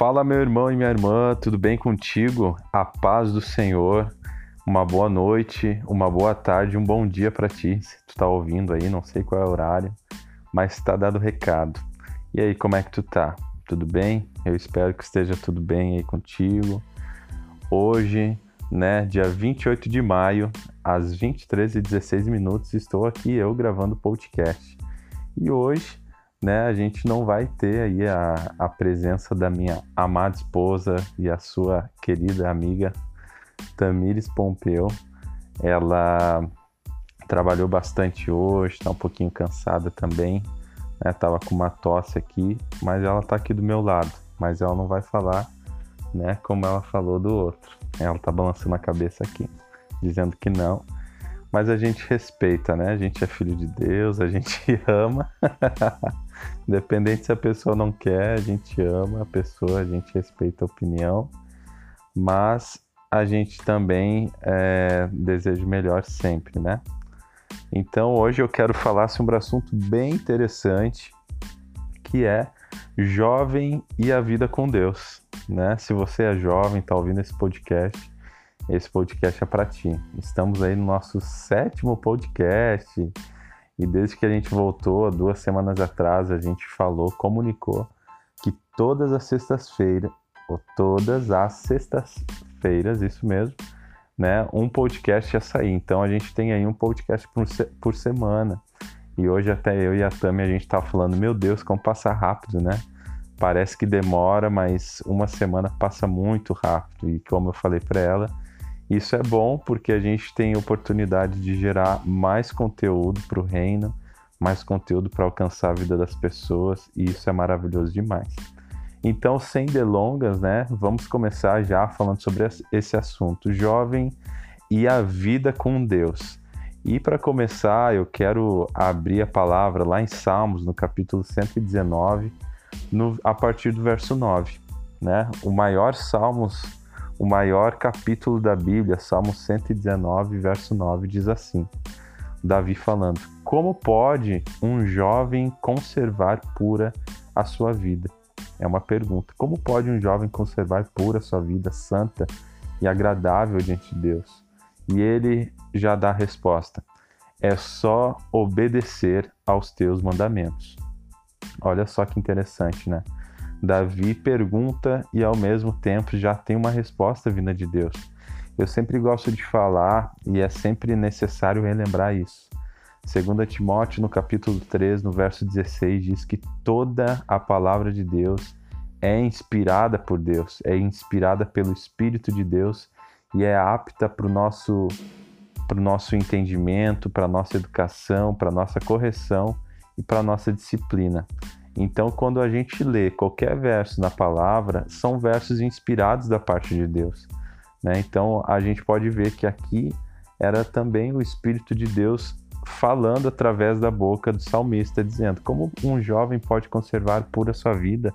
Fala, meu irmão e minha irmã, tudo bem contigo? A paz do Senhor. Uma boa noite, uma boa tarde, um bom dia para ti. Se tu tá ouvindo aí, não sei qual é o horário, mas tá dado o recado. E aí, como é que tu tá? Tudo bem? Eu espero que esteja tudo bem aí contigo. Hoje, né, dia 28 de maio, às 23h16 minutos, estou aqui eu gravando o podcast. E hoje né, a gente não vai ter aí a, a presença da minha amada esposa e a sua querida amiga Tamires Pompeu. Ela trabalhou bastante hoje, está um pouquinho cansada também, né? Tava com uma tosse aqui, mas ela está aqui do meu lado, mas ela não vai falar, né, como ela falou do outro. Ela tá balançando a cabeça aqui, dizendo que não. Mas a gente respeita, né? A gente é filho de Deus, a gente ama. Independente se a pessoa não quer, a gente ama a pessoa, a gente respeita a opinião, mas a gente também é, deseja o melhor sempre, né? Então hoje eu quero falar sobre um assunto bem interessante, que é jovem e a vida com Deus, né? Se você é jovem, está ouvindo esse podcast, esse podcast é para ti. Estamos aí no nosso sétimo podcast e desde que a gente voltou, duas semanas atrás, a gente falou, comunicou que todas as sextas-feiras, ou todas as sextas-feiras, isso mesmo, né, um podcast ia sair. Então a gente tem aí um podcast por, por semana. E hoje até eu e a Tami a gente tá falando, meu Deus, como passa rápido, né? Parece que demora, mas uma semana passa muito rápido. E como eu falei para ela, isso é bom porque a gente tem oportunidade de gerar mais conteúdo para o reino, mais conteúdo para alcançar a vida das pessoas e isso é maravilhoso demais. Então, sem delongas, né, vamos começar já falando sobre esse assunto, jovem e a vida com Deus. E para começar, eu quero abrir a palavra lá em Salmos, no capítulo 119, no, a partir do verso 9. Né? O maior Salmos o maior capítulo da Bíblia, Salmo 119, verso 9, diz assim: Davi falando: Como pode um jovem conservar pura a sua vida? É uma pergunta. Como pode um jovem conservar pura a sua vida santa e agradável diante de Deus? E ele já dá a resposta: É só obedecer aos teus mandamentos. Olha só que interessante, né? Davi pergunta e ao mesmo tempo já tem uma resposta vinda de Deus. Eu sempre gosto de falar e é sempre necessário relembrar isso. 2 Timóteo, no capítulo 3, no verso 16, diz que toda a palavra de Deus é inspirada por Deus, é inspirada pelo Espírito de Deus e é apta para o nosso, nosso entendimento, para a nossa educação, para a nossa correção e para a nossa disciplina. Então, quando a gente lê qualquer verso na palavra, são versos inspirados da parte de Deus. Né? Então, a gente pode ver que aqui era também o Espírito de Deus falando através da boca do salmista, dizendo: Como um jovem pode conservar pura sua vida?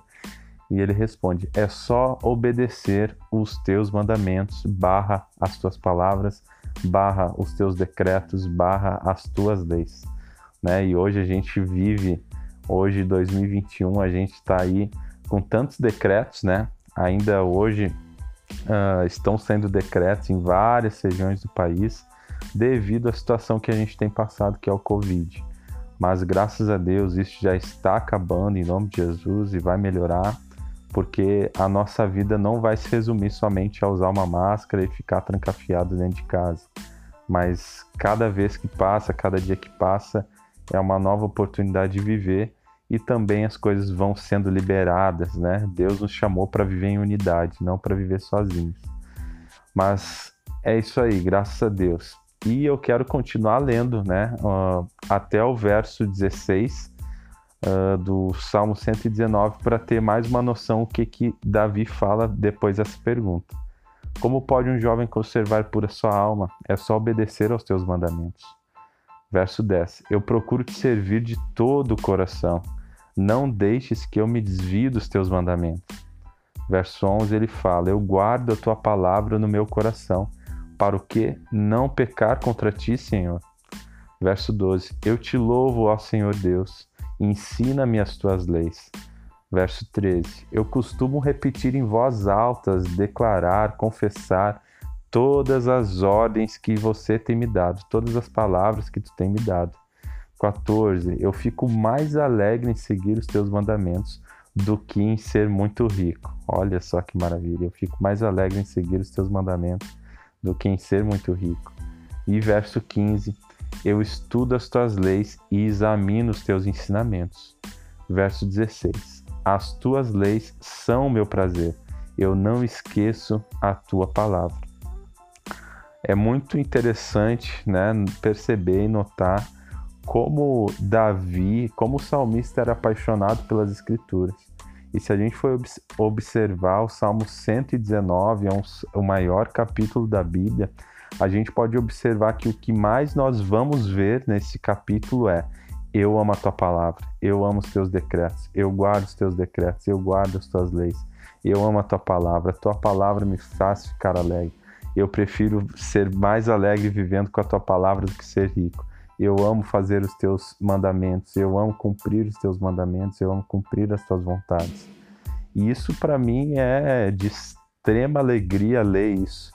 E ele responde: É só obedecer os teus mandamentos, barra as tuas palavras, barra os teus decretos, barra as tuas leis. Né? E hoje a gente vive Hoje, 2021, a gente está aí com tantos decretos, né? Ainda hoje uh, estão sendo decretos em várias regiões do país devido à situação que a gente tem passado, que é o Covid. Mas graças a Deus isso já está acabando em nome de Jesus e vai melhorar, porque a nossa vida não vai se resumir somente a usar uma máscara e ficar trancafiado dentro de casa. Mas cada vez que passa, cada dia que passa, é uma nova oportunidade de viver e também as coisas vão sendo liberadas, né? Deus nos chamou para viver em unidade, não para viver sozinhos. Mas é isso aí, graças a Deus. E eu quero continuar lendo, né? Uh, até o verso 16 uh, do Salmo 119 para ter mais uma noção o que que Davi fala depois dessa pergunta. Como pode um jovem conservar pura sua alma? É só obedecer aos teus mandamentos. Verso 10: Eu procuro te servir de todo o coração. Não deixes que eu me desvie dos teus mandamentos. Verso 11 ele fala: Eu guardo a tua palavra no meu coração, para o que não pecar contra ti, Senhor. Verso 12: Eu te louvo, ó Senhor Deus, ensina-me as tuas leis. Verso 13: Eu costumo repetir em voz alta, declarar, confessar todas as ordens que você tem me dado, todas as palavras que tu tem me dado. 14. Eu fico mais alegre em seguir os teus mandamentos do que em ser muito rico. Olha só que maravilha. Eu fico mais alegre em seguir os teus mandamentos do que em ser muito rico. E verso 15. Eu estudo as tuas leis e examino os teus ensinamentos. Verso 16. As tuas leis são meu prazer. Eu não esqueço a tua palavra. É muito interessante né, perceber e notar como Davi, como o salmista era apaixonado pelas escrituras. E se a gente for observar o Salmo 119, é um, o maior capítulo da Bíblia, a gente pode observar que o que mais nós vamos ver nesse capítulo é: Eu amo a tua palavra, eu amo os teus decretos, eu guardo os teus decretos, eu guardo as tuas leis, eu amo a tua palavra, a tua palavra me faz ficar alegre. Eu prefiro ser mais alegre vivendo com a tua palavra do que ser rico. Eu amo fazer os teus mandamentos, eu amo cumprir os teus mandamentos, eu amo cumprir as tuas vontades. E isso para mim é de extrema alegria ler isso,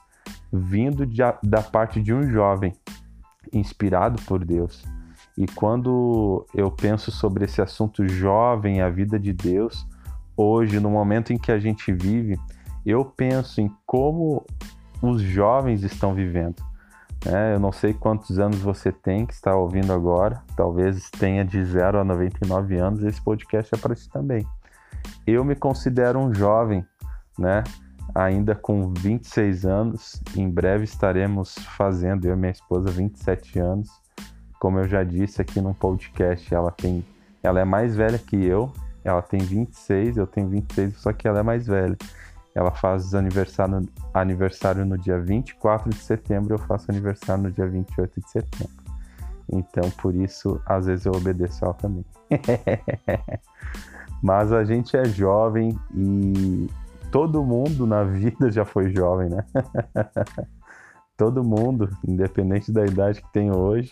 vindo de, da parte de um jovem inspirado por Deus. E quando eu penso sobre esse assunto jovem, a vida de Deus, hoje, no momento em que a gente vive, eu penso em como os jovens estão vivendo. É, eu não sei quantos anos você tem que está ouvindo agora, talvez tenha de 0 a 99 anos, esse podcast é para ti também. Eu me considero um jovem, né? Ainda com 26 anos, em breve estaremos fazendo, eu e minha esposa, 27 anos. Como eu já disse aqui no podcast, ela tem, ela é mais velha que eu, ela tem 26, eu tenho 26, só que ela é mais velha. Ela faz aniversário, aniversário no dia 24 de setembro, eu faço aniversário no dia 28 de setembro. Então, por isso, às vezes eu obedeço ela também. Mas a gente é jovem e todo mundo na vida já foi jovem, né? todo mundo, independente da idade que tem hoje.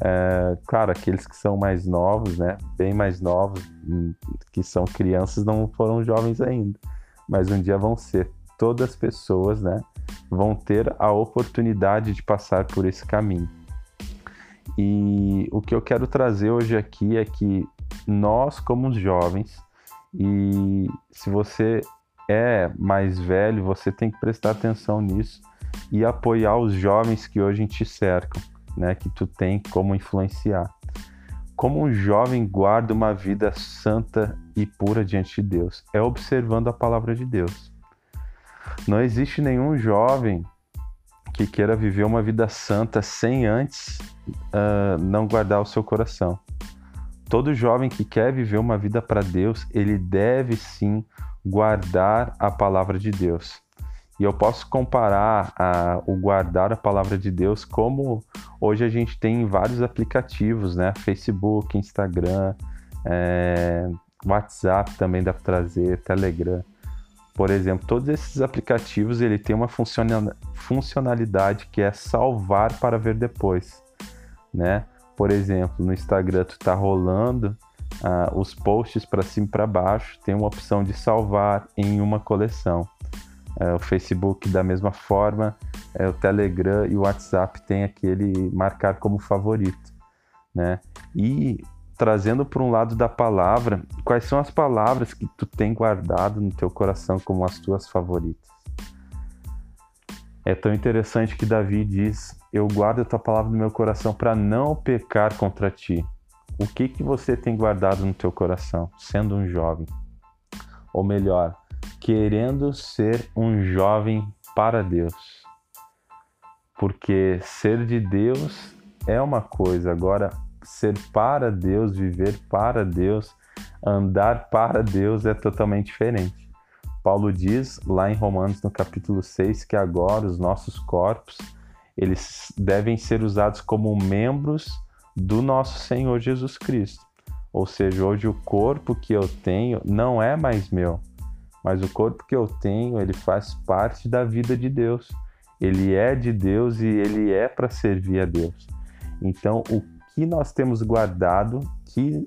É, claro, aqueles que são mais novos, né? Bem mais novos, hum, que são crianças, não foram jovens ainda mas um dia vão ser. Todas as pessoas, né, vão ter a oportunidade de passar por esse caminho. E o que eu quero trazer hoje aqui é que nós, como jovens, e se você é mais velho, você tem que prestar atenção nisso e apoiar os jovens que hoje te cercam, né, que tu tem como influenciar. Como um jovem guarda uma vida santa e pura diante de Deus? É observando a palavra de Deus. Não existe nenhum jovem que queira viver uma vida santa sem antes uh, não guardar o seu coração. Todo jovem que quer viver uma vida para Deus, ele deve sim guardar a palavra de Deus. E eu posso comparar a, o guardar a palavra de Deus como hoje a gente tem vários aplicativos, né? Facebook, Instagram, é, WhatsApp também dá para trazer, Telegram. Por exemplo, todos esses aplicativos ele tem uma funcionalidade que é salvar para ver depois, né? Por exemplo, no Instagram tu tá rolando uh, os posts para cima e para baixo, tem uma opção de salvar em uma coleção. É, o Facebook da mesma forma, é, o Telegram e o WhatsApp tem aquele marcar como favorito, né? E trazendo para um lado da palavra, quais são as palavras que tu tem guardado no teu coração como as tuas favoritas? É tão interessante que Davi diz: "Eu guardo a tua palavra no meu coração para não pecar contra ti". O que que você tem guardado no teu coração, sendo um jovem? Ou melhor, querendo ser um jovem para Deus. Porque ser de Deus é uma coisa, agora ser para Deus, viver para Deus, andar para Deus é totalmente diferente. Paulo diz lá em Romanos no capítulo 6 que agora os nossos corpos eles devem ser usados como membros do nosso Senhor Jesus Cristo. Ou seja, hoje o corpo que eu tenho não é mais meu, mas o corpo que eu tenho, ele faz parte da vida de Deus. Ele é de Deus e ele é para servir a Deus. Então, o que nós temos guardado que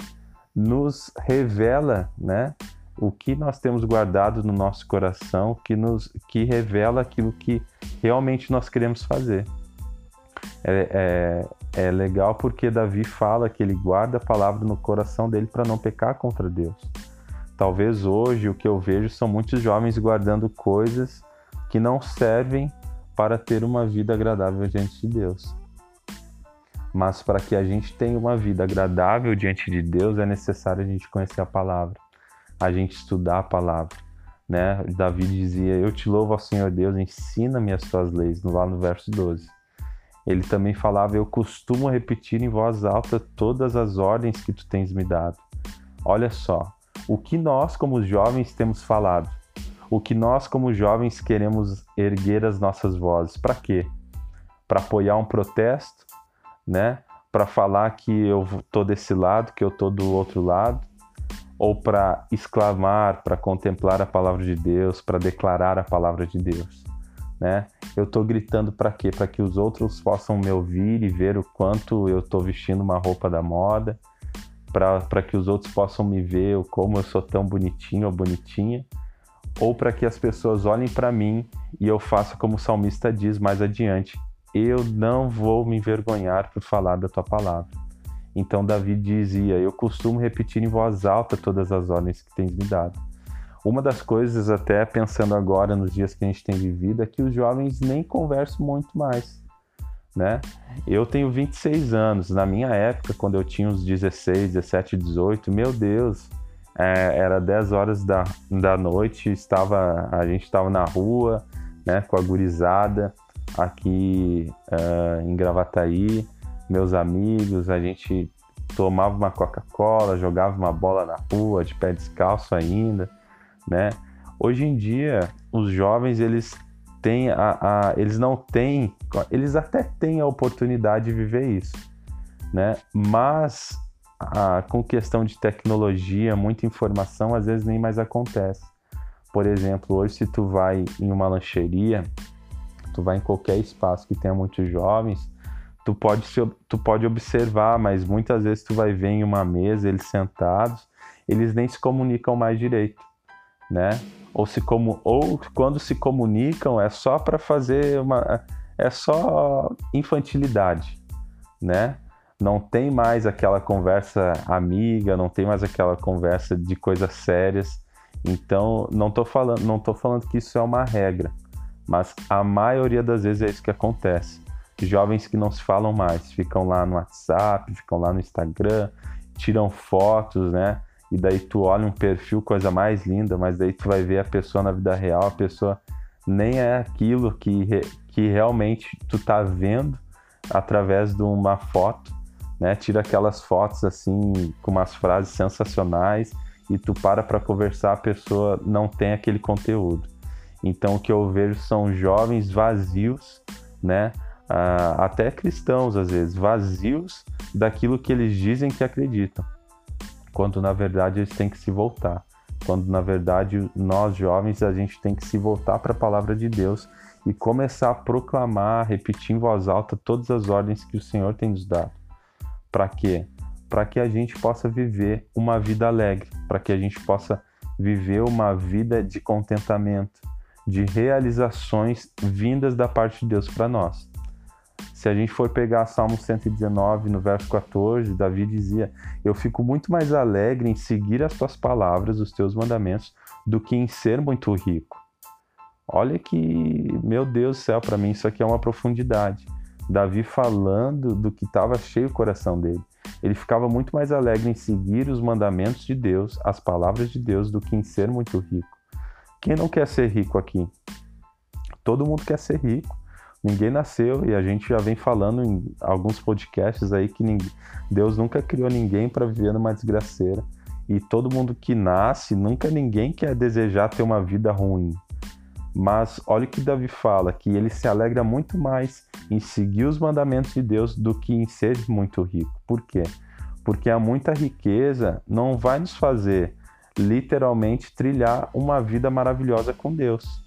nos revela, né, o que nós temos guardado no nosso coração que nos que revela aquilo que realmente nós queremos fazer. É, é, é legal porque Davi fala que ele guarda a palavra no coração dele para não pecar contra Deus. Talvez hoje o que eu vejo são muitos jovens guardando coisas que não servem para ter uma vida agradável diante de Deus. Mas para que a gente tenha uma vida agradável diante de Deus é necessário a gente conhecer a palavra, a gente estudar a palavra. Né? Davi dizia: Eu te louvo, ó Senhor Deus, ensina-me as tuas leis, lá no verso 12. Ele também falava: Eu costumo repetir em voz alta todas as ordens que tu tens me dado. Olha só, o que nós, como jovens, temos falado, o que nós, como jovens, queremos erguer as nossas vozes. Para quê? Para apoiar um protesto, né? Para falar que eu tô desse lado, que eu tô do outro lado, ou para exclamar, para contemplar a palavra de Deus, para declarar a palavra de Deus, né? Eu tô gritando para quê? Para que os outros possam me ouvir e ver o quanto eu tô vestindo uma roupa da moda, para que os outros possam me ver como eu sou tão bonitinho ou bonitinha, ou para que as pessoas olhem para mim e eu faça como o salmista diz mais adiante: eu não vou me envergonhar por falar da tua palavra. Então Davi dizia: Eu costumo repetir em voz alta todas as ordens que tens me dado. Uma das coisas, até pensando agora nos dias que a gente tem vivido, é que os jovens nem conversam muito mais. Né? Eu tenho 26 anos. Na minha época, quando eu tinha uns 16, 17, 18, meu Deus, é, era 10 horas da, da noite, estava, a gente estava na rua, né, com a gurizada aqui uh, em Gravataí, meus amigos, a gente tomava uma Coca-Cola, jogava uma bola na rua, de pé descalço ainda, né? Hoje em dia, os jovens, eles têm a, a, eles não têm, eles até têm a oportunidade de viver isso, né? Mas a, com questão de tecnologia, muita informação, às vezes nem mais acontece. Por exemplo, hoje se tu vai em uma lancheria, tu vai em qualquer espaço que tenha muitos jovens, tu pode, tu pode observar, mas muitas vezes tu vai ver em uma mesa, eles sentados, eles nem se comunicam mais direito, né? Ou, se como, ou quando se comunicam é só para fazer uma. É só infantilidade, né? Não tem mais aquela conversa amiga, não tem mais aquela conversa de coisas sérias. Então, não tô falando, não tô falando que isso é uma regra, mas a maioria das vezes é isso que acontece. Jovens que não se falam mais, ficam lá no WhatsApp, ficam lá no Instagram, tiram fotos, né? E daí tu olha um perfil, coisa mais linda, mas daí tu vai ver a pessoa na vida real, a pessoa nem é aquilo que, que realmente tu tá vendo através de uma foto, né? Tira aquelas fotos assim com umas frases sensacionais e tu para para conversar, a pessoa não tem aquele conteúdo. Então, o que eu vejo são jovens vazios, né? Ah, até cristãos, às vezes, vazios daquilo que eles dizem que acreditam, quando na verdade eles têm que se voltar. Quando na verdade nós jovens a gente tem que se voltar para a palavra de Deus e começar a proclamar, repetir em voz alta todas as ordens que o Senhor tem nos dado. Para quê? Para que a gente possa viver uma vida alegre, para que a gente possa viver uma vida de contentamento, de realizações vindas da parte de Deus para nós. Se a gente for pegar Salmo 119, no verso 14, Davi dizia: Eu fico muito mais alegre em seguir as tuas palavras, os teus mandamentos, do que em ser muito rico. Olha que, meu Deus do céu, para mim isso aqui é uma profundidade. Davi falando do que estava cheio o coração dele. Ele ficava muito mais alegre em seguir os mandamentos de Deus, as palavras de Deus, do que em ser muito rico. Quem não quer ser rico aqui? Todo mundo quer ser rico. Ninguém nasceu e a gente já vem falando em alguns podcasts aí que ninguém, Deus nunca criou ninguém para viver numa desgraceira. E todo mundo que nasce, nunca ninguém quer desejar ter uma vida ruim. Mas olha o que Davi fala, que ele se alegra muito mais em seguir os mandamentos de Deus do que em ser muito rico. Por quê? Porque a muita riqueza não vai nos fazer literalmente trilhar uma vida maravilhosa com Deus.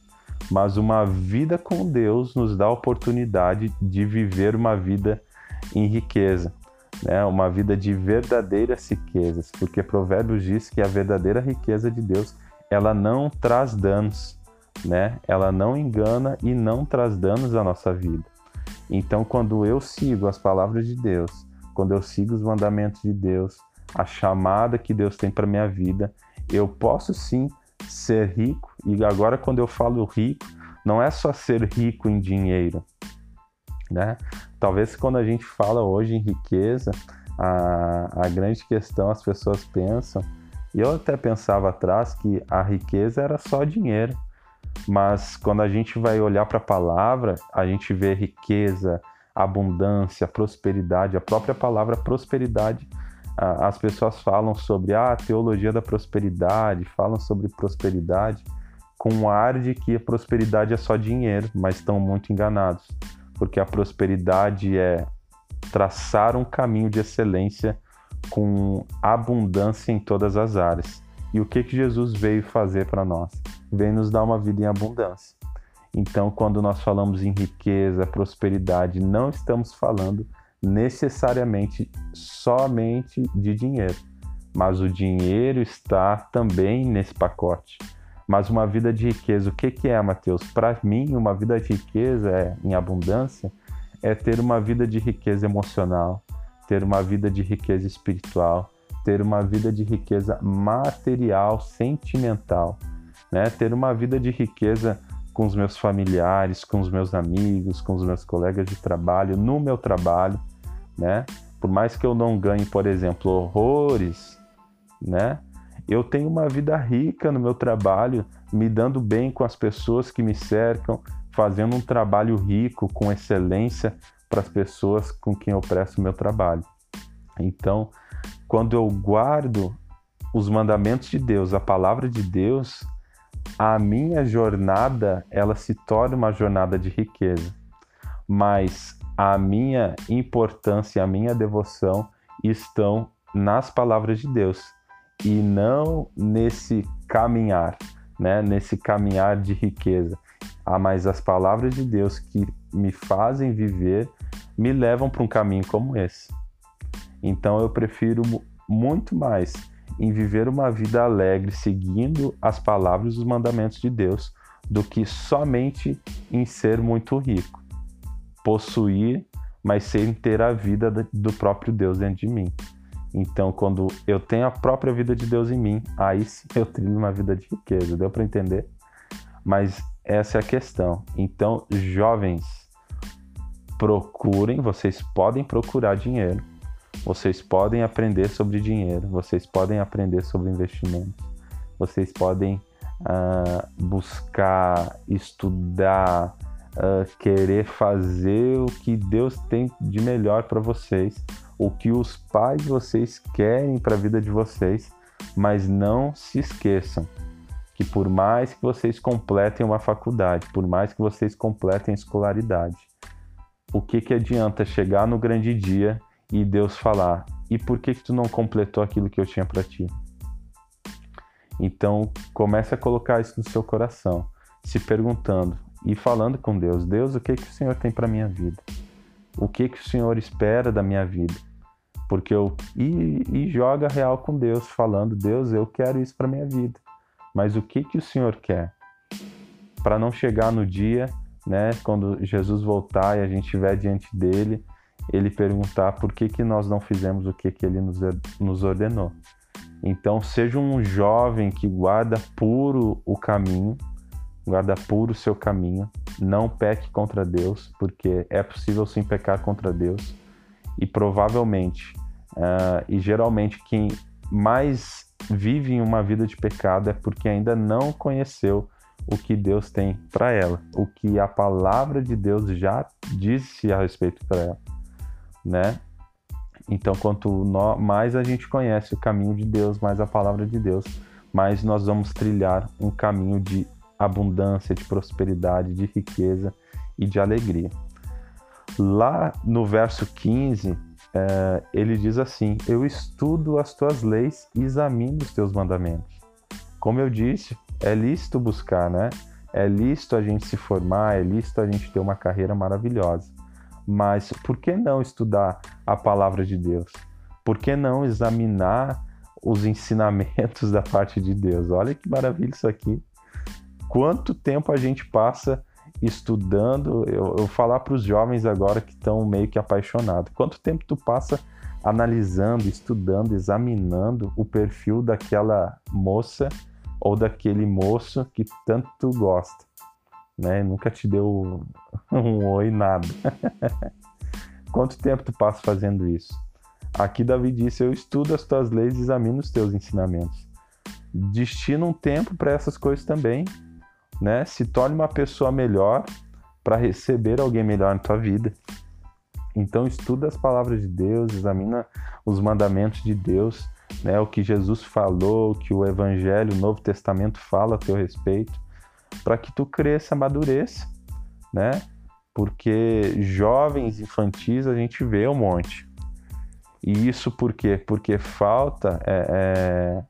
Mas uma vida com Deus nos dá a oportunidade de viver uma vida em riqueza, né? uma vida de verdadeiras riquezas, porque Provérbios diz que a verdadeira riqueza de Deus ela não traz danos, né? Ela não engana e não traz danos à nossa vida. Então, quando eu sigo as palavras de Deus, quando eu sigo os mandamentos de Deus, a chamada que Deus tem para minha vida, eu posso sim ser rico. E agora, quando eu falo rico, não é só ser rico em dinheiro, né? Talvez quando a gente fala hoje em riqueza, a, a grande questão as pessoas pensam, e eu até pensava atrás que a riqueza era só dinheiro, mas quando a gente vai olhar para a palavra, a gente vê riqueza, abundância, prosperidade, a própria palavra prosperidade as pessoas falam sobre ah, a teologia da prosperidade, falam sobre prosperidade com um ar de que a prosperidade é só dinheiro, mas estão muito enganados, porque a prosperidade é traçar um caminho de excelência com abundância em todas as áreas. E o que que Jesus veio fazer para nós? Veio nos dar uma vida em abundância. Então, quando nós falamos em riqueza, prosperidade, não estamos falando necessariamente somente de dinheiro, mas o dinheiro está também nesse pacote. Mas uma vida de riqueza, o que, que é, Mateus? Para mim, uma vida de riqueza é, em abundância é ter uma vida de riqueza emocional, ter uma vida de riqueza espiritual, ter uma vida de riqueza material, sentimental, né? ter uma vida de riqueza com os meus familiares, com os meus amigos, com os meus colegas de trabalho, no meu trabalho né? Por mais que eu não ganhe, por exemplo, horrores, né? Eu tenho uma vida rica no meu trabalho, me dando bem com as pessoas que me cercam, fazendo um trabalho rico, com excelência para as pessoas com quem eu presto meu trabalho. Então, quando eu guardo os mandamentos de Deus, a palavra de Deus, a minha jornada, ela se torna uma jornada de riqueza. Mas a minha importância, a minha devoção estão nas palavras de Deus e não nesse caminhar, né? Nesse caminhar de riqueza. Ah, mas as palavras de Deus que me fazem viver me levam para um caminho como esse. Então eu prefiro muito mais em viver uma vida alegre seguindo as palavras e os mandamentos de Deus do que somente em ser muito rico possuir, mas sem ter a vida do próprio Deus dentro de mim. Então, quando eu tenho a própria vida de Deus em mim, aí sim eu trilho uma vida de riqueza. Deu para entender? Mas essa é a questão. Então, jovens, procurem, vocês podem procurar dinheiro. Vocês podem aprender sobre dinheiro, vocês podem aprender sobre investimento, vocês podem uh, buscar, estudar, uh, querer fazer o que Deus tem de melhor para vocês, o que os pais de vocês querem para a vida de vocês, mas não se esqueçam que por mais que vocês completem uma faculdade, por mais que vocês completem a escolaridade, o que, que adianta chegar no grande dia e Deus falar: e por que, que tu não completou aquilo que eu tinha para ti? Então comece a colocar isso no seu coração, se perguntando: e falando com Deus: Deus, o que, que o Senhor tem para minha vida? O que, que o Senhor espera da minha vida? Porque eu. E, e joga real com Deus, falando: Deus, eu quero isso para minha vida. Mas o que, que o Senhor quer? Para não chegar no dia, né, quando Jesus voltar e a gente estiver diante dele, ele perguntar por que, que nós não fizemos o que, que ele nos, nos ordenou. Então, seja um jovem que guarda puro o caminho, guarda puro o seu caminho, não peque contra Deus, porque é possível sim pecar contra Deus, e provavelmente, uh, e geralmente, quem mais vive em uma vida de pecado é porque ainda não conheceu o que Deus tem para ela, o que a palavra de Deus já disse a respeito para ela, né? Então, quanto mais a gente conhece o caminho de Deus, mais a palavra de Deus, mais nós vamos trilhar um caminho de abundância, de prosperidade, de riqueza e de alegria. Lá no verso 15, é, ele diz assim: Eu estudo as tuas leis e examino os teus mandamentos. Como eu disse, é lícito buscar, né? É lícito a gente se formar, é lícito a gente ter uma carreira maravilhosa. Mas por que não estudar a palavra de Deus? Por que não examinar os ensinamentos da parte de Deus. Olha que maravilha isso aqui. Quanto tempo a gente passa estudando? Eu, eu falar para os jovens agora que estão meio que apaixonados. Quanto tempo tu passa analisando, estudando, examinando o perfil daquela moça ou daquele moço que tanto tu gosta, né? Nunca te deu um oi nada. Quanto tempo tu passa fazendo isso? Aqui Davi disse: Eu estudo as tuas leis e examino os teus ensinamentos. Destina um tempo para essas coisas também, né? Se torne uma pessoa melhor para receber alguém melhor na tua vida. Então estuda as palavras de Deus, examina os mandamentos de Deus, né, o que Jesus falou, o que o Evangelho, o Novo Testamento fala a teu respeito, para que tu cresça, amadureça, né? Porque jovens infantis a gente vê um monte. E isso por quê? Porque falta é, é,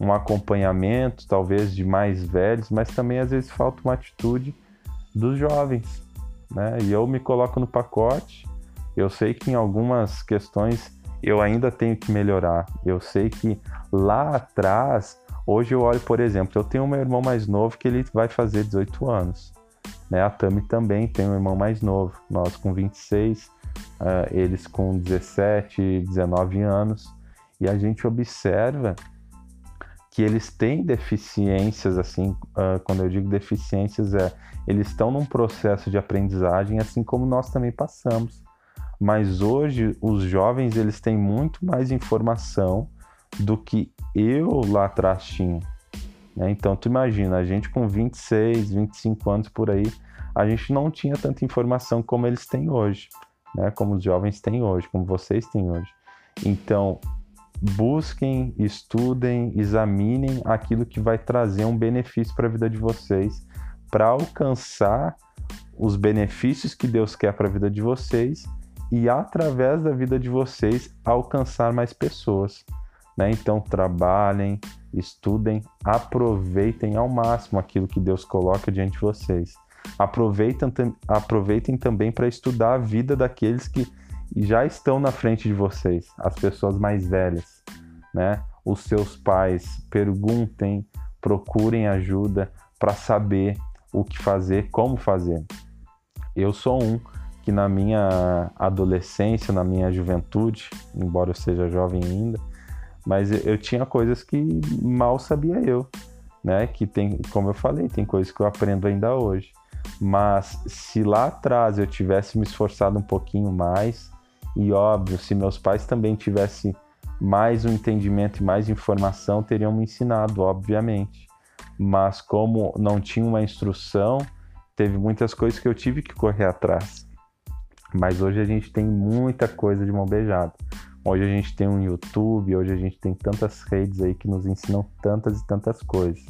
um acompanhamento, talvez de mais velhos, mas também às vezes falta uma atitude dos jovens, né? E eu me coloco no pacote eu sei que em algumas questões eu ainda tenho que melhorar. Eu sei que lá atrás, hoje eu olho, por exemplo, eu tenho um irmão mais novo que ele vai fazer 18 anos. Né? A Tami também tem um irmão mais novo, nós com 26, uh, eh, eles com 17, 19 anos. E a gente observa que eles têm deficiências, assim, uh, quando eu digo deficiências, é eles estão num processo de aprendizagem, assim como nós também passamos mas hoje os jovens eles têm muito mais informação do que eu lá atrás tinha. Né? Então tu imagina, a gente com 26, 25 anos por aí, a gente não tinha tanta informação como eles têm hoje, né? como os jovens têm hoje, como vocês têm hoje. Então busquem, estudem, examinem aquilo que vai trazer um benefício para a vida de vocês, para alcançar os benefícios que Deus quer para a vida de vocês e através da vida de vocês alcançar mais pessoas. Né? Então trabalhem, estudem, aproveitem ao máximo aquilo que Deus coloca diante de vocês. Aproveitem, aproveitem também para estudar a vida daqueles que já estão na frente de vocês, as pessoas mais velhas, né? Os seus pais, perguntem, procurem ajuda para saber o que fazer, como fazer. Eu sou um que na minha adolescência, na minha juventude, embora eu seja jovem ainda, mas eu tinha coisas que mal sabia eu, né? Que tem, como eu falei, tem coisas que eu aprendo ainda hoje. Mas se lá atrás eu tivesse me esforçado um pouquinho mais, e óbvio, se meus pais também tivessem mais um entendimento e mais informação, teriam me ensinado, obviamente. Mas como não tinha uma instrução, teve muitas coisas que eu tive que correr atrás. Mas hoje a gente tem muita coisa de mão beijada. Hoje a gente tem um YouTube, hoje a gente tem tantas redes aí que nos ensinam tantas e tantas coisas.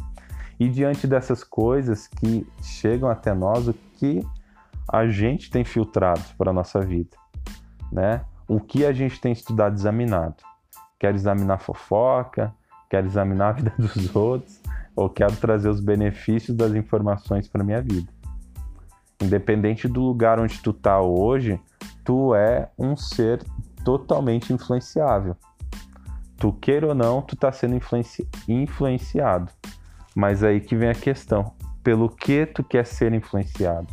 E diante dessas coisas que chegam até nós, o que a gente tem filtrado para a nossa vida, né? O que a gente tem estudado, examinado. Quer examinar fofoca, quer examinar a vida dos outros, ou quero trazer os benefícios das informações para minha vida. Independente do lugar onde tu tá hoje, tu é um ser totalmente influenciável. Tu queira ou não, tu tá sendo influenci... influenciado. Mas aí que vem a questão: pelo que tu quer ser influenciado?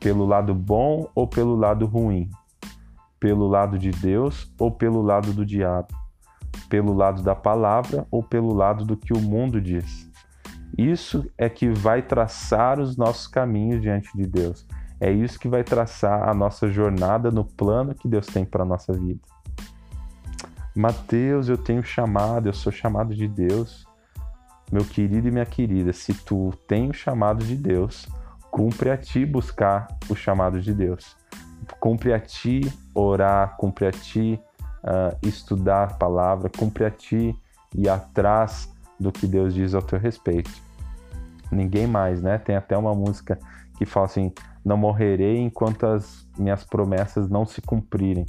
Pelo lado bom ou pelo lado ruim? Pelo lado de Deus ou pelo lado do diabo? Pelo lado da palavra ou pelo lado do que o mundo diz? Isso é que vai traçar os nossos caminhos diante de Deus. É isso que vai traçar a nossa jornada no plano que Deus tem para a nossa vida. Mateus, eu tenho chamado, eu sou chamado de Deus. Meu querido e minha querida, se tu tem o chamado de Deus, cumpre a ti buscar o chamado de Deus. Cumpre a ti orar, cumpre a ti uh, estudar a palavra, cumpre a ti ir atrás do que Deus diz ao teu respeito. Ninguém mais, né? Tem até uma música que fala assim: Não morrerei enquanto as minhas promessas não se cumprirem.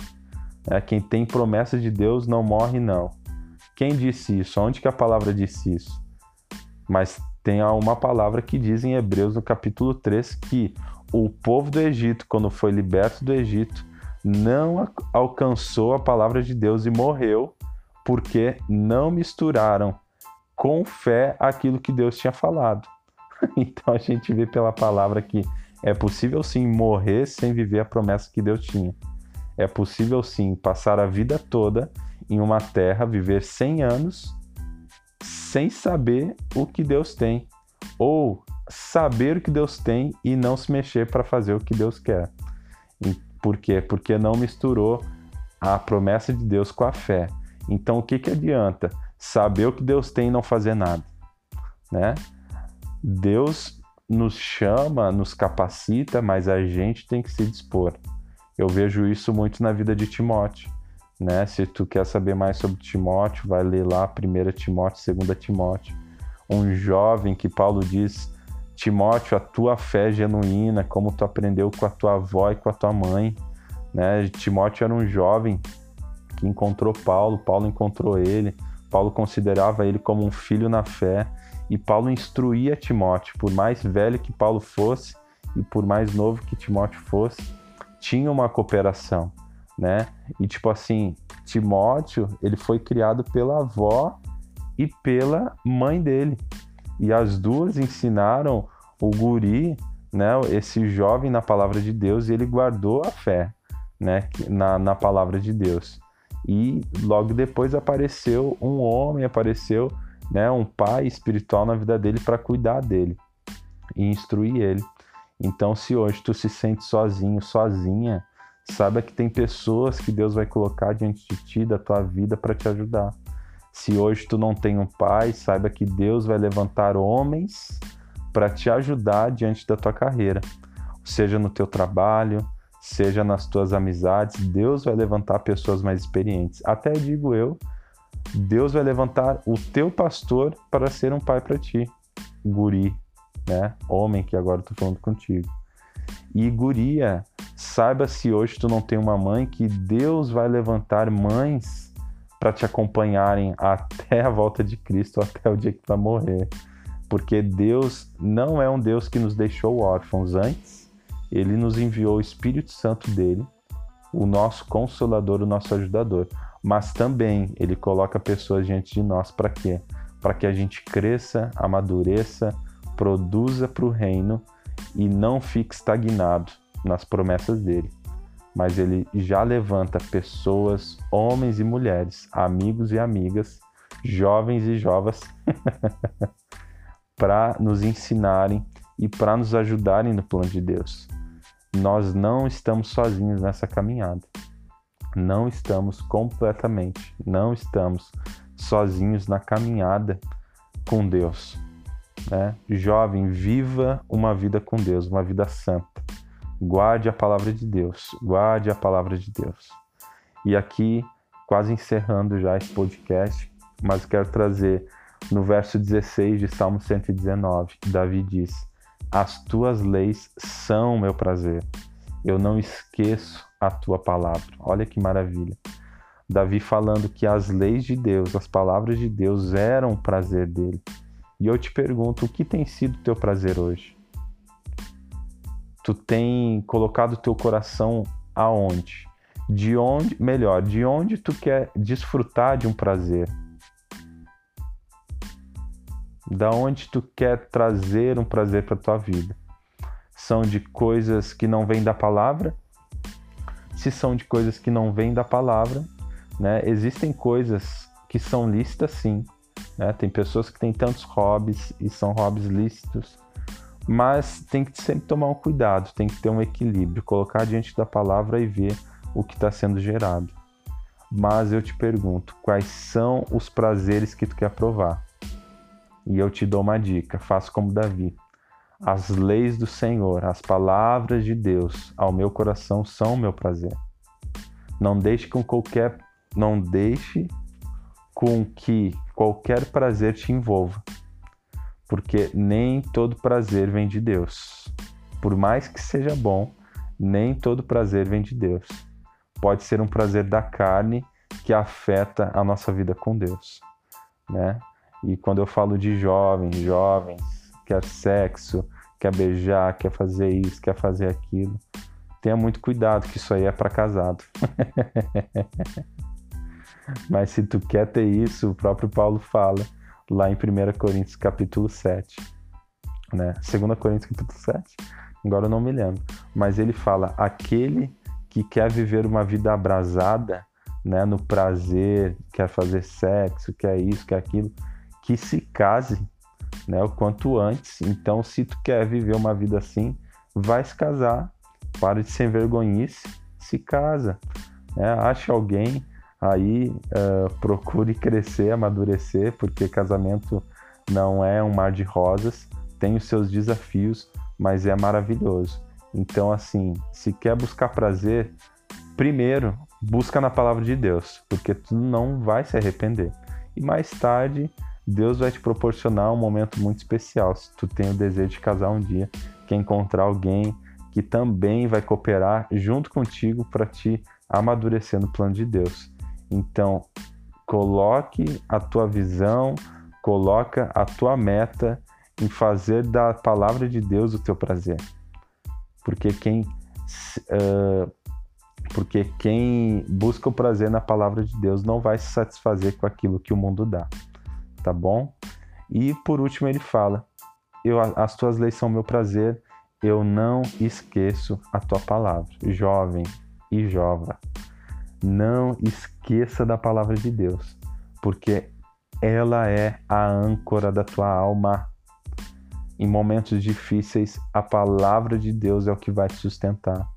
É, quem tem promessa de Deus não morre, não. Quem disse isso? Onde que a palavra disse isso? Mas tem uma palavra que diz em Hebreus, no capítulo 3, que o povo do Egito, quando foi liberto do Egito, não alcançou a palavra de Deus e morreu porque não misturaram com fé aquilo que Deus tinha falado. Então a gente vê pela palavra que é possível sim morrer sem viver a promessa que Deus tinha. É possível sim passar a vida toda em uma terra, viver 100 anos sem saber o que Deus tem, ou saber o que Deus tem e não se mexer para fazer o que Deus quer. Por quê? Porque não misturou a promessa de Deus com a fé. Então o que, que adianta? Saber o que Deus tem e não fazer nada, né? Deus nos chama, nos capacita, mas a gente tem que se dispor. Eu vejo isso muito na vida de Timóteo, né? Se tu quer saber mais sobre Timóteo, vai ler lá 1 Timóteo, 2 Timóteo. Um jovem que Paulo diz: Timóteo, a tua fé é genuína, como tu aprendeu com a tua avó e com a tua mãe. Né? Timóteo era um jovem que encontrou Paulo, Paulo encontrou ele, Paulo considerava ele como um filho na fé e Paulo instruía Timóteo, por mais velho que Paulo fosse e por mais novo que Timóteo fosse, tinha uma cooperação, né? E tipo assim, Timóteo, ele foi criado pela avó e pela mãe dele. E as duas ensinaram o guri, né, esse jovem na palavra de Deus, e ele guardou a fé né, na, na palavra de Deus. E logo depois apareceu um homem, apareceu né, um pai espiritual na vida dele para cuidar dele e instruir ele. Então, se hoje tu se sente sozinho, sozinha, saiba que tem pessoas que Deus vai colocar diante de ti, da tua vida, para te ajudar. Se hoje tu não tem um pai, saiba que Deus vai levantar homens para te ajudar diante da tua carreira, seja no teu trabalho, seja nas tuas amizades, Deus vai levantar pessoas mais experientes. Até digo eu, Deus vai levantar o teu pastor para ser um pai para ti, guri, né? Homem que agora estou falando contigo. E guria, saiba se hoje tu não tem uma mãe que Deus vai levantar mães para te acompanharem até a volta de Cristo, até o dia que tu vai morrer. Porque Deus não é um Deus que nos deixou órfãos antes, ele nos enviou o Espírito Santo dele, o nosso consolador, o nosso ajudador. Mas também ele coloca pessoas diante de nós para quê? Para que a gente cresça, amadureça, produza para o reino e não fique estagnado nas promessas dele mas ele já levanta pessoas, homens e mulheres, amigos e amigas, jovens e jovas, para nos ensinarem e para nos ajudarem no plano de Deus. Nós não estamos sozinhos nessa caminhada. Não estamos completamente, não estamos sozinhos na caminhada com Deus. Né? Jovem, viva uma vida com Deus, uma vida santa Guarde a palavra de Deus, guarde a palavra de Deus. E aqui, quase encerrando já esse podcast, mas quero trazer no verso 16 de Salmo 119, Davi diz: As tuas leis são meu prazer, eu não esqueço a tua palavra. Olha que maravilha. Davi falando que as leis de Deus, as palavras de Deus eram o prazer dele. E eu te pergunto, o que tem sido teu prazer hoje? Tu tem colocado teu coração aonde? De onde, melhor, de onde tu quer desfrutar de um prazer? Da onde tu quer trazer um prazer para tua vida? São de coisas que não vêm da palavra? Se são de coisas que não vêm da palavra, né? Existem coisas que são lícitas sim, né? Tem pessoas que têm tantos hobbies e são hobbies lícitos mas tem que sempre tomar um cuidado, tem que ter um equilíbrio, colocar diante da palavra e ver o que está sendo gerado. Mas eu te pergunto, quais são os prazeres que tu quer provar? E eu te dou uma dica, faça como Davi. As leis do Senhor, as palavras de Deus ao meu coração são o meu prazer. Não deixe com qualquer não deixe com que qualquer prazer te envolva porque nem todo prazer vem de Deus. Por mais que seja bom, nem todo prazer vem de Deus. Pode ser um prazer da carne que afeta a nossa vida com Deus, né? E quando eu falo de jovens, jovens, quer sexo, quer beijar, quer fazer isso, quer fazer aquilo, tenha muito cuidado que isso aí é para casado. Mas se tu quer ter isso, o próprio Paulo fala lá em 1 Coríntios capítulo 7. Né? 2 Coríntios capítulo 7. Agora eu não me lembro. Mas ele fala: aquele que quer viver uma vida abrasada, né, no prazer, quer fazer sexo, quer isso, quer aquilo, que se case, né, o quanto antes. Então, se tu quer viver uma vida assim, vai se casar, para de ser vergonhice, se casa, né? ache alguém aí, uh, procure crescer, amadurecer, porque casamento não é um mar de rosas, tem os seus desafios, mas é maravilhoso. Então, assim, se quer buscar prazer, primeiro busca na palavra de Deus, porque tu não vai se arrepender. E mais tarde, Deus vai te proporcionar um momento muito especial. Se tu tem o desejo de casar um dia, quer encontrar alguém que também vai cooperar junto contigo para te amadurecer no plano de Deus. Então, coloque a tua visão, coloca a tua meta em fazer da palavra de Deus o teu prazer. Porque quem uh, porque quem busca o prazer na palavra de Deus não vai se satisfazer com aquilo que o mundo dá, tá bom? E por último ele fala: eu, as tuas leis são meu prazer, eu não esqueço a tua palavra. Jovem e jova, não esqueça da palavra de Deus, porque ela é a âncora da tua alma. Em momentos difíceis, a palavra de Deus é o que vai te sustentar.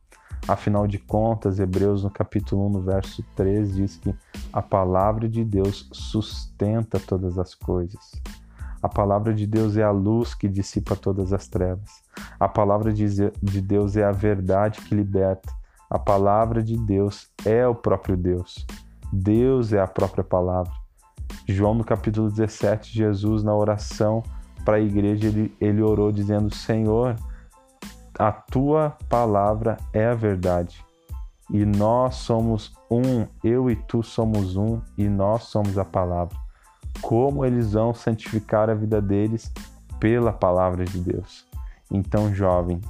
Afinal de contas, Hebreus no capítulo 1, no verso 3, diz que a palavra de Deus sustenta todas as coisas. A palavra de Deus é a luz que dissipa todas as trevas. A palavra de Deus é a verdade que liberta. A palavra de Deus é o próprio Deus. Deus é a própria palavra. João, no capítulo 17, Jesus, na oração para a igreja, ele, ele orou dizendo: Senhor, a tua palavra é a verdade. E nós somos um, eu e tu somos um, e nós somos a palavra como eles vão santificar a vida deles pela palavra de Deus. Então, jovem,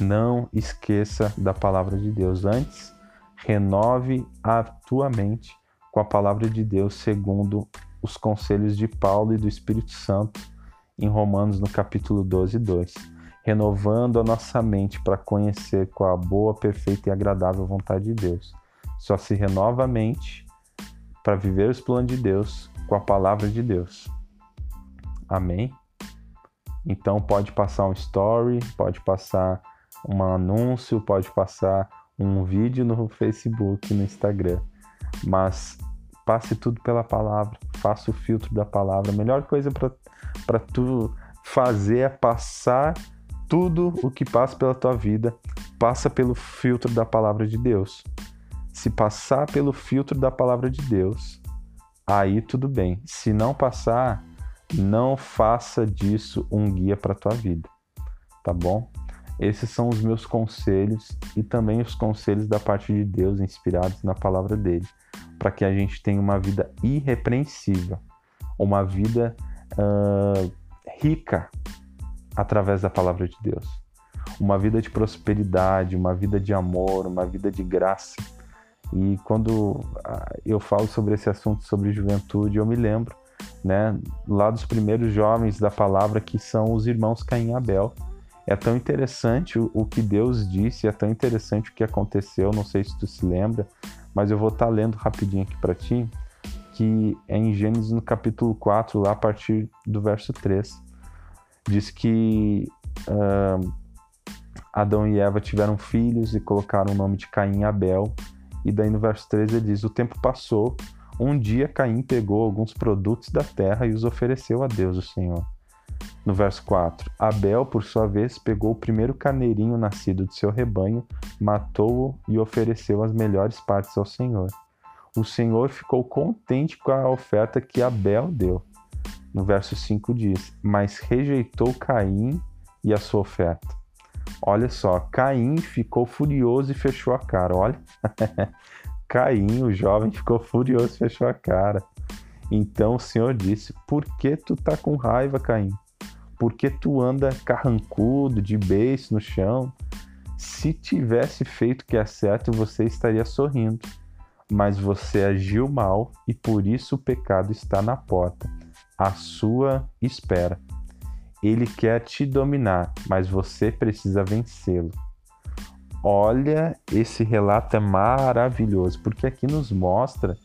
não esqueça da palavra de Deus. Antes, renove a tua mente com a palavra de Deus, segundo os conselhos de Paulo e do Espírito Santo em Romanos, no capítulo 12, 2. Renovando a nossa mente para conhecer qual a boa, perfeita e agradável vontade de Deus. Só se renova a mente para viver os planos de Deus com a palavra de Deus. Amém? Então pode passar um story, pode passar um anúncio, pode passar um vídeo no Facebook, no Instagram, mas passe tudo pela palavra, faça o filtro da palavra. A melhor coisa para tu fazer é passar tudo o que passa pela tua vida, passa pelo filtro da palavra de Deus. Se passar pelo filtro da palavra de Deus, aí tudo bem. Se não passar, não faça disso um guia para tua vida, tá bom? Esses são os meus conselhos e também os conselhos da parte de Deus inspirados na palavra dele, para que a gente tenha uma vida irrepreensível, uma vida uh, rica através da palavra de Deus, uma vida de prosperidade, uma vida de amor, uma vida de graça e quando ah, eu falo sobre esse assunto, sobre juventude, eu me lembro, né, lá dos primeiros jovens da palavra que são os irmãos Caim e Abel. É tão interessante o, o que Deus disse, é tão interessante o que aconteceu, não sei se tu se lembra, mas eu vou estar tá lendo rapidinho aqui para ti, que é em Gênesis no capítulo 4, lá a partir do verso 3. Diz que uh, Adão e Eva tiveram filhos e colocaram o nome de Caim e Abel, e daí no verso 13 ele diz: O tempo passou, um dia Caim pegou alguns produtos da terra e os ofereceu a Deus, o Senhor. No verso 4, Abel, por sua vez, pegou o primeiro carneirinho nascido de seu rebanho, matou-o e ofereceu as melhores partes ao Senhor. O Senhor ficou contente com a oferta que Abel deu. No verso 5 diz: Mas rejeitou Caim e a sua oferta. Olha só, Caim ficou furioso e fechou a cara. Olha, Caim, o jovem, ficou furioso e fechou a cara. Então o Senhor disse: Por que tu tá com raiva, Caim? Por que tu anda carrancudo, de beijo no chão? Se tivesse feito o que é certo, você estaria sorrindo. mas você agiu mal e por isso o pecado está na porta, à sua espera. Ele quer te dominar, mas você precisa vencê-lo. Olha, esse relato é maravilhoso, porque aqui nos mostra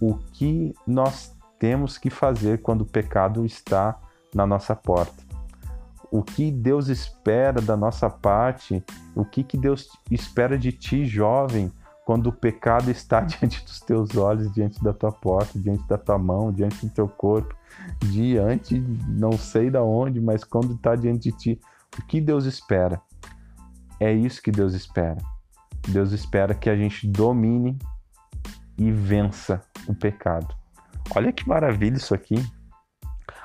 o que nós temos que fazer quando o pecado está na nossa porta. O que Deus espera da nossa parte, o que, que Deus espera de ti, jovem, quando o pecado está diante dos teus olhos, diante da tua porta, diante da tua mão, diante do teu corpo, diante não sei da onde, mas quando está diante de ti, o que Deus espera? É isso que Deus espera. Deus espera que a gente domine e vença o pecado. Olha que maravilha isso aqui.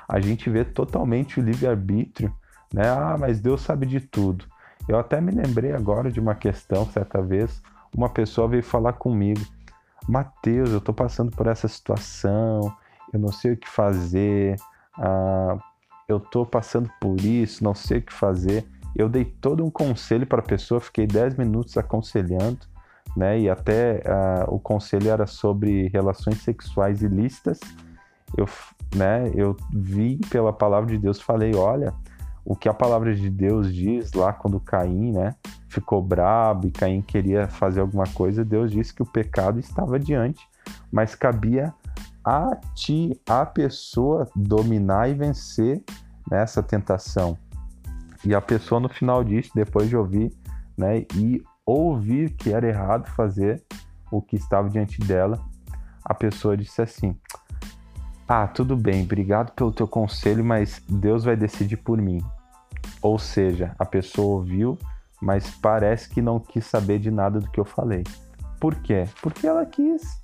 A gente vê totalmente o livre-arbítrio, né? Ah, mas Deus sabe de tudo. Eu até me lembrei agora de uma questão, certa vez, uma pessoa veio falar comigo: Mateus, eu estou passando por essa situação, eu não sei o que fazer, ah, eu estou passando por isso, não sei o que fazer. Eu dei todo um conselho para a pessoa, fiquei 10 minutos aconselhando, né? E até uh, o conselho era sobre relações sexuais ilícitas. Eu, né, eu vi pela palavra de Deus, falei, olha, o que a palavra de Deus diz lá quando Caim, né, ficou brabo e Caim queria fazer alguma coisa, Deus disse que o pecado estava diante, mas cabia a ti, a pessoa, dominar e vencer nessa tentação. E a pessoa no final disso, depois de ouvir, né, e ouvir que era errado fazer o que estava diante dela, a pessoa disse assim: Ah, tudo bem, obrigado pelo teu conselho, mas Deus vai decidir por mim. Ou seja, a pessoa ouviu, mas parece que não quis saber de nada do que eu falei. Por quê? Porque ela quis.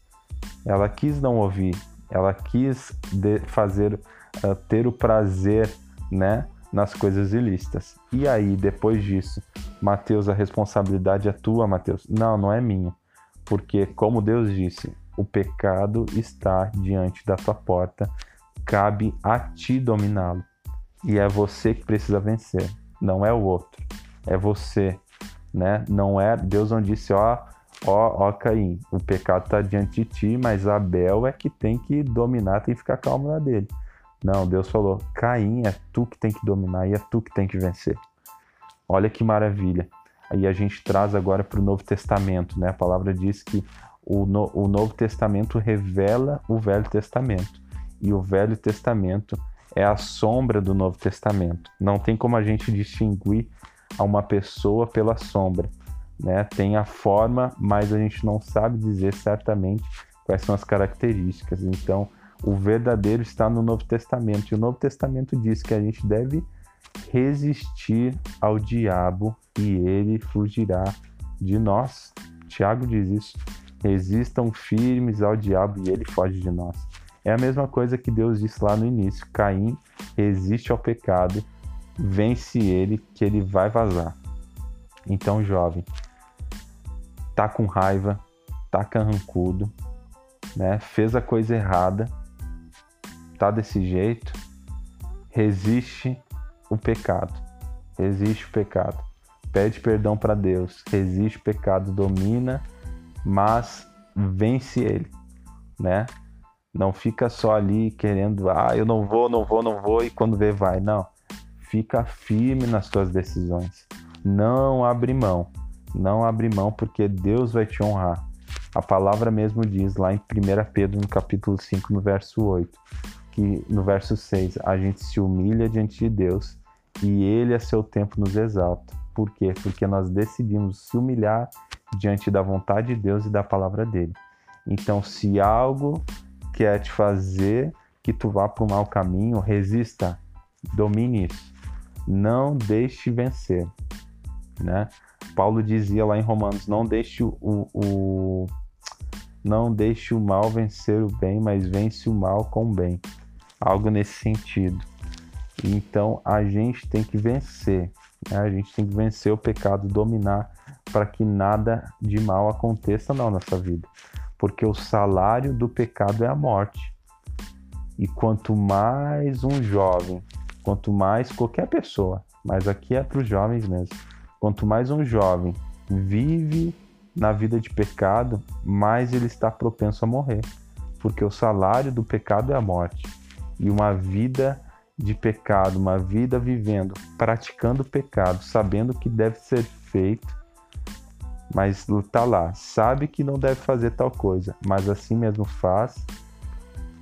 Ela quis não ouvir. Ela quis fazer, uh, ter o prazer, né? nas coisas ilícitas. E aí, depois disso, Mateus, a responsabilidade é tua, Mateus? Não, não é minha. Porque, como Deus disse, o pecado está diante da tua porta, cabe a ti dominá-lo. E é você que precisa vencer, não é o outro, é você, né? Não é Deus não disse, ó, ó, ó Caim, o pecado está diante de ti, mas Abel é que tem que dominar, tem que ficar calmo na dele. Não, Deus falou: Caim é tu que tem que dominar e é tu que tem que vencer. Olha que maravilha. Aí a gente traz agora para o Novo Testamento, né? A palavra diz que o, no, o Novo Testamento revela o Velho Testamento. E o Velho Testamento é a sombra do Novo Testamento. Não tem como a gente distinguir a uma pessoa pela sombra. Né? Tem a forma, mas a gente não sabe dizer certamente quais são as características. Então, o verdadeiro está no Novo Testamento. E o Novo Testamento diz que a gente deve resistir ao diabo e ele fugirá de nós. Tiago diz isso. Resistam firmes ao diabo e ele foge de nós. É a mesma coisa que Deus disse lá no início: Caim resiste ao pecado, vence ele, que ele vai vazar. Então, jovem, tá com raiva, tá carrancudo, né? Fez a coisa errada, tá desse jeito, resiste o pecado. Resiste o pecado. Pede perdão para Deus. Resiste o pecado, domina, mas vence ele, né? Não fica só ali querendo, ah, eu não vou, não vou, não vou e quando vê vai. Não. Fica firme nas suas decisões. Não abre mão. Não abre mão porque Deus vai te honrar. A palavra mesmo diz lá em 1 Pedro, no capítulo 5, no verso 8: que no verso 6 a gente se humilha diante de Deus e ele a seu tempo nos exalta. Por quê? Porque nós decidimos se humilhar diante da vontade de Deus e da palavra dele. Então, se algo quer te fazer que tu vá para o mau caminho, resista, domine isso. Não deixe vencer, né? Paulo dizia lá em Romanos: não deixe o, o não deixe o mal vencer o bem, mas vence o mal com o bem algo nesse sentido. Então a gente tem que vencer, né? a gente tem que vencer o pecado, dominar para que nada de mal aconteça na nossa vida, porque o salário do pecado é a morte. E quanto mais um jovem, quanto mais qualquer pessoa, mas aqui é para os jovens mesmo, quanto mais um jovem vive na vida de pecado, mais ele está propenso a morrer, porque o salário do pecado é a morte. E uma vida de pecado, uma vida vivendo, praticando pecado, sabendo que deve ser feito, mas tá lá, sabe que não deve fazer tal coisa, mas assim mesmo faz,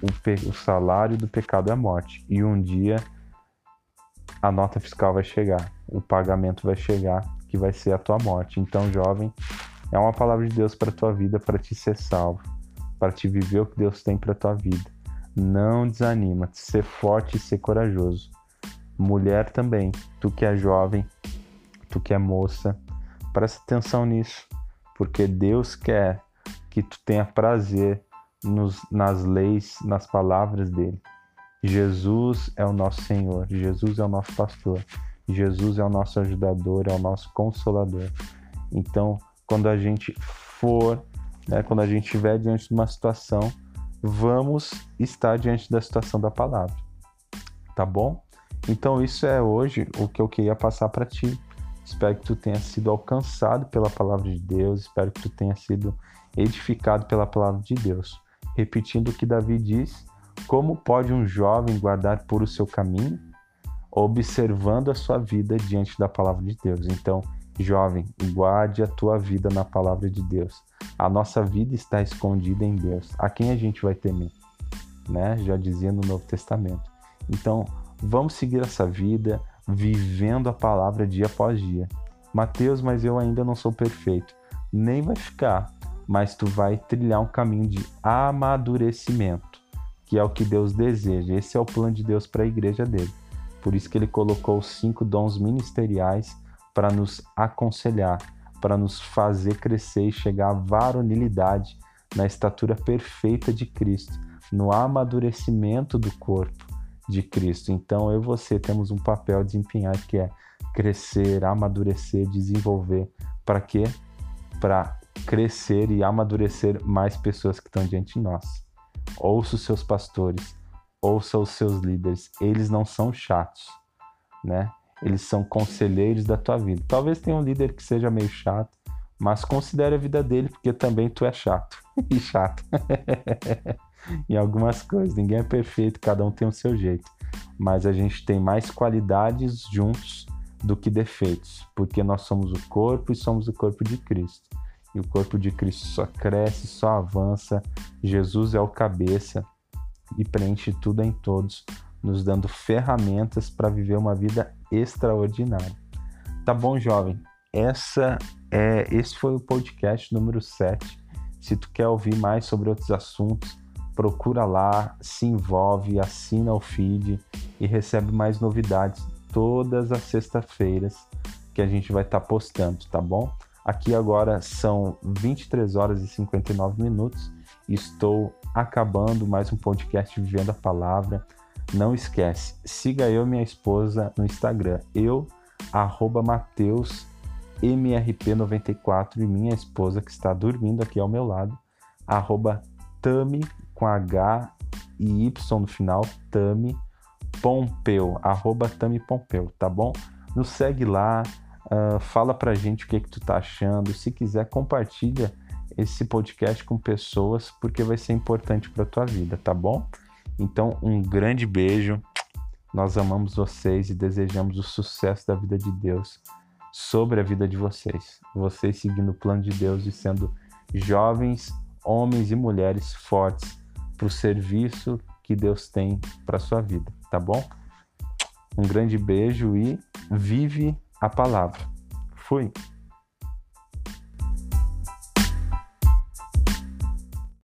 o, o salário do pecado é a morte. E um dia a nota fiscal vai chegar, o pagamento vai chegar, que vai ser a tua morte. Então, jovem, é uma palavra de Deus para tua vida, para te ser salvo, para te viver o que Deus tem para tua vida. Não desanima, ser forte e ser corajoso. Mulher também, tu que é jovem, tu que é moça, presta atenção nisso, porque Deus quer que tu tenha prazer nos, nas leis, nas palavras dele. Jesus é o nosso Senhor, Jesus é o nosso pastor, Jesus é o nosso ajudador, é o nosso consolador. Então, quando a gente for, né, quando a gente estiver diante de uma situação, vamos estar diante da situação da palavra. Tá bom? Então, isso é hoje o que eu queria passar para ti. Espero que tu tenha sido alcançado pela palavra de Deus, espero que tu tenha sido edificado pela palavra de Deus. Repetindo o que Davi diz, como pode um jovem guardar por o seu caminho? Observando a sua vida diante da palavra de Deus. Então, jovem, guarde a tua vida na palavra de Deus. A nossa vida está escondida em Deus. A quem a gente vai temer? Né? Já dizia no Novo Testamento. Então, vamos seguir essa vida vivendo a palavra dia após dia. Mateus, mas eu ainda não sou perfeito. Nem vai ficar, mas tu vai trilhar um caminho de amadurecimento, que é o que Deus deseja. Esse é o plano de Deus para a igreja dele. Por isso que ele colocou os cinco dons ministeriais para nos aconselhar, para nos fazer crescer e chegar à varonilidade, na estatura perfeita de Cristo, no amadurecimento do corpo de Cristo. Então eu e você temos um papel a desempenhar que é crescer, amadurecer, desenvolver. Para quê? Para crescer e amadurecer mais pessoas que estão diante de nós. Ouça os seus pastores, ouça os seus líderes. Eles não são chatos, né? Eles são conselheiros da tua vida. Talvez tenha um líder que seja meio chato, mas considere a vida dele, porque também tu é chato. e chato. em algumas coisas. Ninguém é perfeito, cada um tem o seu jeito. Mas a gente tem mais qualidades juntos do que defeitos, porque nós somos o corpo e somos o corpo de Cristo. E o corpo de Cristo só cresce, só avança. Jesus é o cabeça e preenche tudo em todos, nos dando ferramentas para viver uma vida extraordinária. Tá bom, jovem? Essa é esse foi o podcast número 7. Se tu quer ouvir mais sobre outros assuntos, procura lá, se envolve, assina o feed e recebe mais novidades todas as sextas-feiras que a gente vai estar tá postando, tá bom? Aqui agora são 23 horas e 59 minutos. Estou acabando mais um podcast Vivendo a Palavra. Não esquece, siga eu e minha esposa no Instagram, eu, arroba Mateus, MRP94 e minha esposa que está dormindo aqui ao meu lado, arroba Tami com H e Y no final, Tami Pompeu, arroba Tami Pompeu, tá bom? Nos segue lá, uh, fala pra gente o que, que tu tá achando. Se quiser, compartilha esse podcast com pessoas, porque vai ser importante pra tua vida, tá bom? Então, um grande beijo. Nós amamos vocês e desejamos o sucesso da vida de Deus sobre a vida de vocês. Vocês seguindo o plano de Deus e sendo jovens, homens e mulheres fortes para o serviço que Deus tem para sua vida, tá bom? Um grande beijo e vive a palavra. Fui.